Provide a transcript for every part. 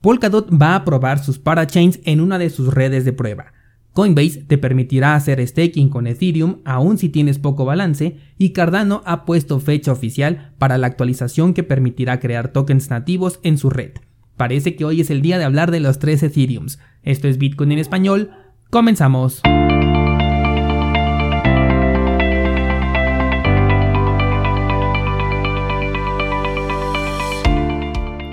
Polkadot va a probar sus parachains en una de sus redes de prueba. Coinbase te permitirá hacer staking con Ethereum aun si tienes poco balance y Cardano ha puesto fecha oficial para la actualización que permitirá crear tokens nativos en su red. Parece que hoy es el día de hablar de los tres Ethereums. Esto es Bitcoin en español. Comenzamos.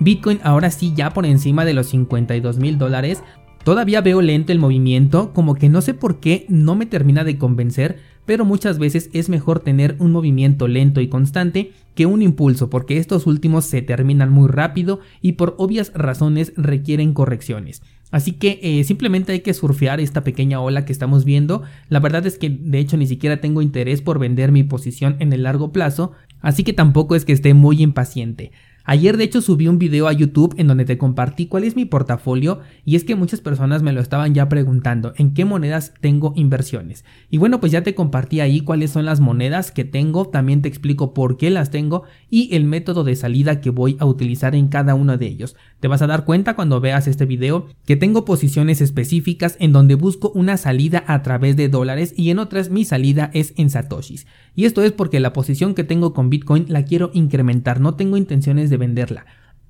Bitcoin ahora sí ya por encima de los 52 mil dólares, todavía veo lento el movimiento, como que no sé por qué no me termina de convencer, pero muchas veces es mejor tener un movimiento lento y constante que un impulso, porque estos últimos se terminan muy rápido y por obvias razones requieren correcciones. Así que eh, simplemente hay que surfear esta pequeña ola que estamos viendo. La verdad es que de hecho ni siquiera tengo interés por vender mi posición en el largo plazo, así que tampoco es que esté muy impaciente. Ayer de hecho subí un video a YouTube en donde te compartí cuál es mi portafolio y es que muchas personas me lo estaban ya preguntando en qué monedas tengo inversiones. Y bueno, pues ya te compartí ahí cuáles son las monedas que tengo, también te explico por qué las tengo y el método de salida que voy a utilizar en cada uno de ellos. Te vas a dar cuenta cuando veas este video que tengo posiciones específicas en donde busco una salida a través de dólares y en otras mi salida es en satoshis. Y esto es porque la posición que tengo con Bitcoin la quiero incrementar, no tengo intenciones de venderla.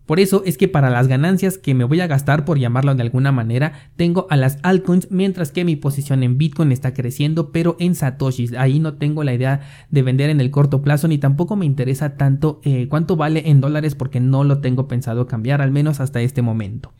Por eso es que para las ganancias que me voy a gastar, por llamarlo de alguna manera, tengo a las altcoins, mientras que mi posición en Bitcoin está creciendo, pero en Satoshis. Ahí no tengo la idea de vender en el corto plazo, ni tampoco me interesa tanto eh, cuánto vale en dólares, porque no lo tengo pensado cambiar, al menos hasta este momento.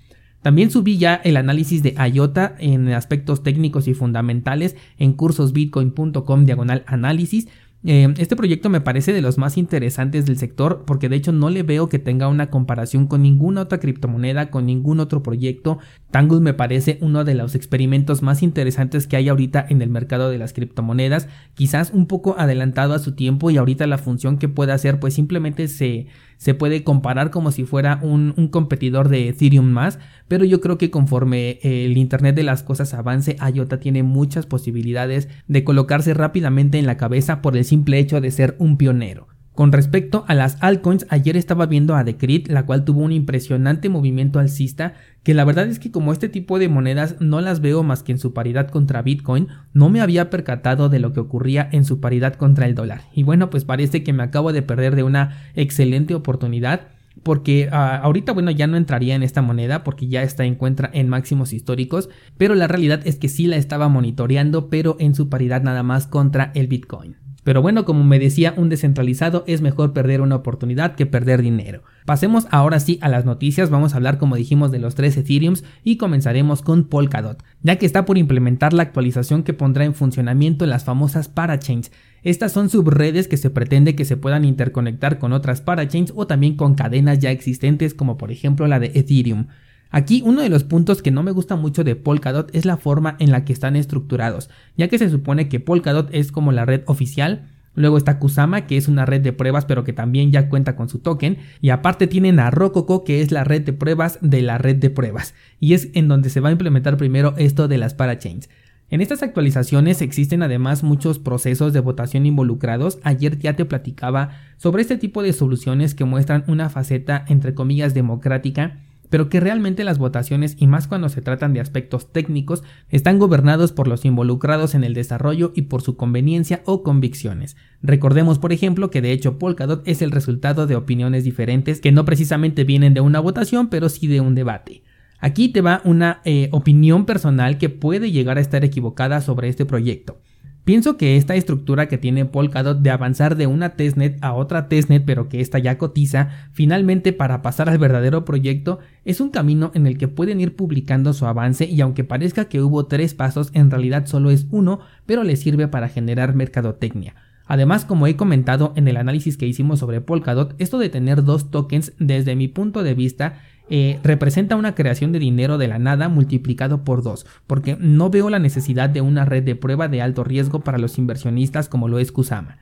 También subí ya el análisis de IOTA en aspectos técnicos y fundamentales en cursosbitcoin.com diagonal análisis. Eh, este proyecto me parece de los más interesantes del sector porque de hecho no le veo que tenga una comparación con ninguna otra criptomoneda, con ningún otro proyecto. Tangle me parece uno de los experimentos más interesantes que hay ahorita en el mercado de las criptomonedas, quizás un poco adelantado a su tiempo y ahorita la función que puede hacer pues simplemente se, se puede comparar como si fuera un, un, competidor de Ethereum más, pero yo creo que conforme el Internet de las cosas avance, IOTA tiene muchas posibilidades de colocarse rápidamente en la cabeza por el simple hecho de ser un pionero. Con respecto a las altcoins, ayer estaba viendo a Decrypt, la cual tuvo un impresionante movimiento alcista, que la verdad es que como este tipo de monedas no las veo más que en su paridad contra Bitcoin, no me había percatado de lo que ocurría en su paridad contra el dólar. Y bueno, pues parece que me acabo de perder de una excelente oportunidad porque ah, ahorita bueno ya no entraría en esta moneda porque ya está encuentra en máximos históricos, pero la realidad es que sí la estaba monitoreando, pero en su paridad nada más contra el Bitcoin. Pero bueno, como me decía un descentralizado, es mejor perder una oportunidad que perder dinero. Pasemos ahora sí a las noticias, vamos a hablar como dijimos de los tres Ethereums y comenzaremos con Polkadot, ya que está por implementar la actualización que pondrá en funcionamiento las famosas parachains. Estas son subredes que se pretende que se puedan interconectar con otras parachains o también con cadenas ya existentes como por ejemplo la de Ethereum. Aquí uno de los puntos que no me gusta mucho de Polkadot es la forma en la que están estructurados, ya que se supone que Polkadot es como la red oficial, Luego está Kusama, que es una red de pruebas, pero que también ya cuenta con su token. Y aparte tienen a Rococo, que es la red de pruebas de la red de pruebas. Y es en donde se va a implementar primero esto de las parachains. En estas actualizaciones existen además muchos procesos de votación involucrados. Ayer ya te platicaba sobre este tipo de soluciones que muestran una faceta entre comillas democrática pero que realmente las votaciones, y más cuando se tratan de aspectos técnicos, están gobernados por los involucrados en el desarrollo y por su conveniencia o convicciones. Recordemos, por ejemplo, que de hecho Polkadot es el resultado de opiniones diferentes que no precisamente vienen de una votación, pero sí de un debate. Aquí te va una eh, opinión personal que puede llegar a estar equivocada sobre este proyecto. Pienso que esta estructura que tiene Polkadot de avanzar de una testnet a otra testnet pero que esta ya cotiza finalmente para pasar al verdadero proyecto es un camino en el que pueden ir publicando su avance y aunque parezca que hubo tres pasos en realidad solo es uno pero le sirve para generar mercadotecnia. Además, como he comentado en el análisis que hicimos sobre Polkadot, esto de tener dos tokens desde mi punto de vista eh, representa una creación de dinero de la nada multiplicado por dos, porque no veo la necesidad de una red de prueba de alto riesgo para los inversionistas como lo es Kusama.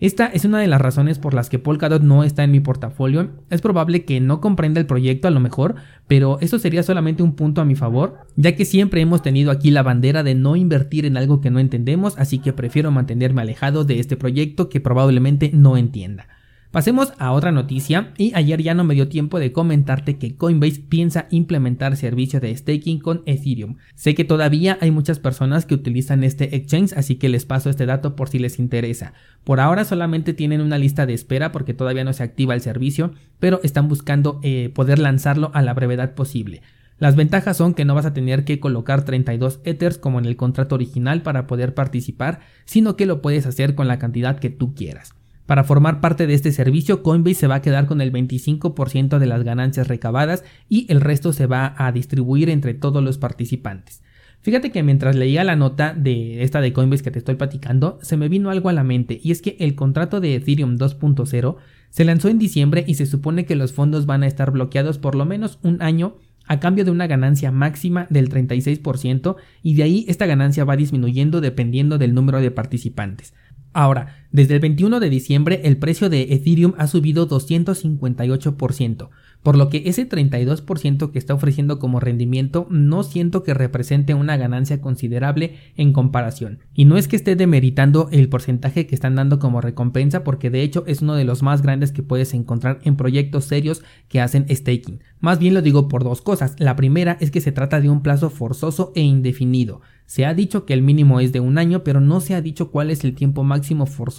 Esta es una de las razones por las que Polkadot no está en mi portafolio. Es probable que no comprenda el proyecto a lo mejor, pero eso sería solamente un punto a mi favor, ya que siempre hemos tenido aquí la bandera de no invertir en algo que no entendemos, así que prefiero mantenerme alejado de este proyecto que probablemente no entienda. Pasemos a otra noticia y ayer ya no me dio tiempo de comentarte que Coinbase piensa implementar servicio de staking con Ethereum. Sé que todavía hay muchas personas que utilizan este exchange así que les paso este dato por si les interesa. Por ahora solamente tienen una lista de espera porque todavía no se activa el servicio pero están buscando eh, poder lanzarlo a la brevedad posible. Las ventajas son que no vas a tener que colocar 32 Ethers como en el contrato original para poder participar, sino que lo puedes hacer con la cantidad que tú quieras. Para formar parte de este servicio, Coinbase se va a quedar con el 25% de las ganancias recabadas y el resto se va a distribuir entre todos los participantes. Fíjate que mientras leía la nota de esta de Coinbase que te estoy platicando, se me vino algo a la mente y es que el contrato de Ethereum 2.0 se lanzó en diciembre y se supone que los fondos van a estar bloqueados por lo menos un año a cambio de una ganancia máxima del 36% y de ahí esta ganancia va disminuyendo dependiendo del número de participantes. Ahora, desde el 21 de diciembre el precio de Ethereum ha subido 258%, por lo que ese 32% que está ofreciendo como rendimiento no siento que represente una ganancia considerable en comparación. Y no es que esté demeritando el porcentaje que están dando como recompensa, porque de hecho es uno de los más grandes que puedes encontrar en proyectos serios que hacen staking. Más bien lo digo por dos cosas. La primera es que se trata de un plazo forzoso e indefinido. Se ha dicho que el mínimo es de un año, pero no se ha dicho cuál es el tiempo máximo forzoso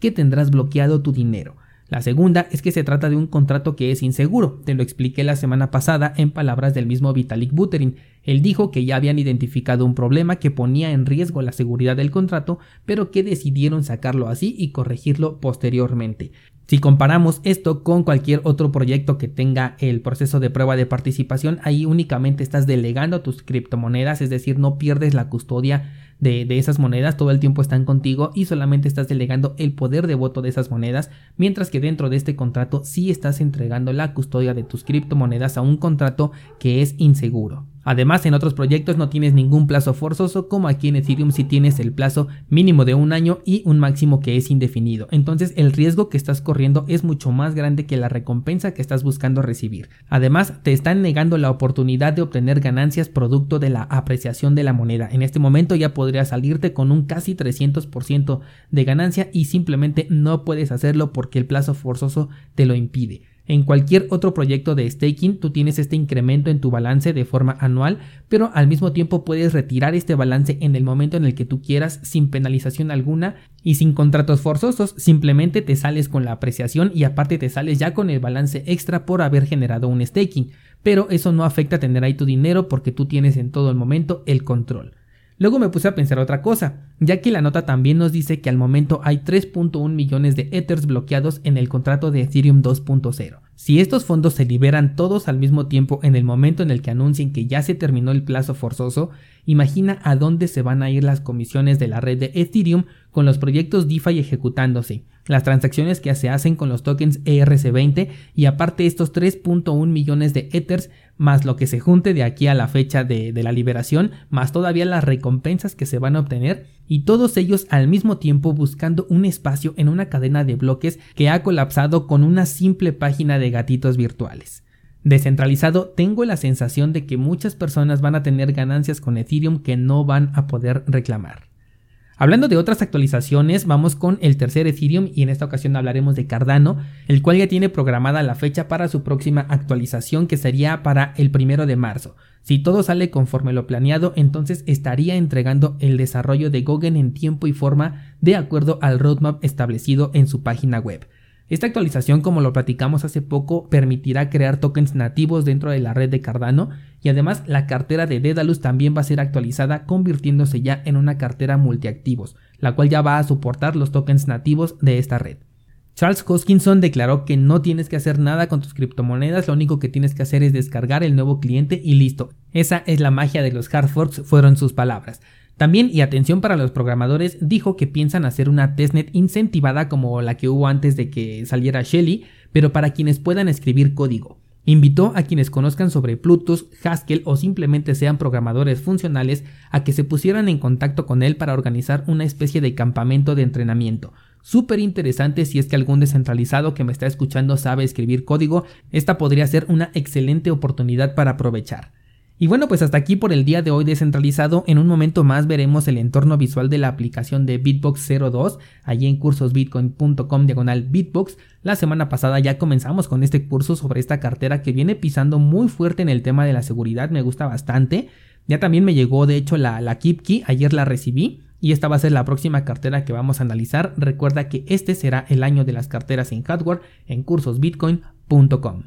que tendrás bloqueado tu dinero. La segunda es que se trata de un contrato que es inseguro, te lo expliqué la semana pasada en palabras del mismo Vitalik Buterin. Él dijo que ya habían identificado un problema que ponía en riesgo la seguridad del contrato, pero que decidieron sacarlo así y corregirlo posteriormente. Si comparamos esto con cualquier otro proyecto que tenga el proceso de prueba de participación, ahí únicamente estás delegando tus criptomonedas, es decir, no pierdes la custodia de, esas monedas, todo el tiempo están contigo y solamente estás delegando el poder de voto de esas monedas, mientras que dentro de este contrato sí estás entregando la custodia de tus criptomonedas a un contrato que es inseguro. Además, en otros proyectos no tienes ningún plazo forzoso, como aquí en Ethereum sí tienes el plazo mínimo de un año y un máximo que es indefinido. Entonces, el riesgo que estás corriendo es mucho más grande que la recompensa que estás buscando recibir. Además, te están negando la oportunidad de obtener ganancias producto de la apreciación de la moneda. En este momento ya podrías salirte con un casi 300% de ganancia y simplemente no puedes hacerlo porque el plazo forzoso te lo impide. En cualquier otro proyecto de staking tú tienes este incremento en tu balance de forma anual, pero al mismo tiempo puedes retirar este balance en el momento en el que tú quieras sin penalización alguna y sin contratos forzosos, simplemente te sales con la apreciación y aparte te sales ya con el balance extra por haber generado un staking, pero eso no afecta a tener ahí tu dinero porque tú tienes en todo el momento el control. Luego me puse a pensar otra cosa, ya que la nota también nos dice que al momento hay 3.1 millones de Ethers bloqueados en el contrato de Ethereum 2.0. Si estos fondos se liberan todos al mismo tiempo en el momento en el que anuncien que ya se terminó el plazo forzoso, imagina a dónde se van a ir las comisiones de la red de Ethereum con los proyectos DeFi ejecutándose, las transacciones que se hacen con los tokens ERC20 y aparte estos 3.1 millones de Ethers más lo que se junte de aquí a la fecha de, de la liberación, más todavía las recompensas que se van a obtener, y todos ellos al mismo tiempo buscando un espacio en una cadena de bloques que ha colapsado con una simple página de gatitos virtuales. Descentralizado, tengo la sensación de que muchas personas van a tener ganancias con Ethereum que no van a poder reclamar. Hablando de otras actualizaciones, vamos con el tercer Ethereum y en esta ocasión hablaremos de Cardano, el cual ya tiene programada la fecha para su próxima actualización que sería para el primero de marzo. Si todo sale conforme lo planeado, entonces estaría entregando el desarrollo de Gogen en tiempo y forma de acuerdo al roadmap establecido en su página web. Esta actualización, como lo platicamos hace poco, permitirá crear tokens nativos dentro de la red de Cardano y además la cartera de Dedalus también va a ser actualizada convirtiéndose ya en una cartera multiactivos, la cual ya va a soportar los tokens nativos de esta red. Charles Hoskinson declaró que no tienes que hacer nada con tus criptomonedas, lo único que tienes que hacer es descargar el nuevo cliente y listo. Esa es la magia de los hard forks, fueron sus palabras. También, y atención para los programadores, dijo que piensan hacer una testnet incentivada como la que hubo antes de que saliera Shelly, pero para quienes puedan escribir código. Invitó a quienes conozcan sobre Plutus, Haskell o simplemente sean programadores funcionales a que se pusieran en contacto con él para organizar una especie de campamento de entrenamiento. Súper interesante si es que algún descentralizado que me está escuchando sabe escribir código, esta podría ser una excelente oportunidad para aprovechar. Y bueno, pues hasta aquí por el día de hoy descentralizado. En un momento más veremos el entorno visual de la aplicación de Bitbox 02, allí en cursosbitcoin.com diagonal Bitbox. La semana pasada ya comenzamos con este curso sobre esta cartera que viene pisando muy fuerte en el tema de la seguridad, me gusta bastante. Ya también me llegó de hecho la, la KeepKey, ayer la recibí. Y esta va a ser la próxima cartera que vamos a analizar. Recuerda que este será el año de las carteras en hardware en cursosbitcoin.com.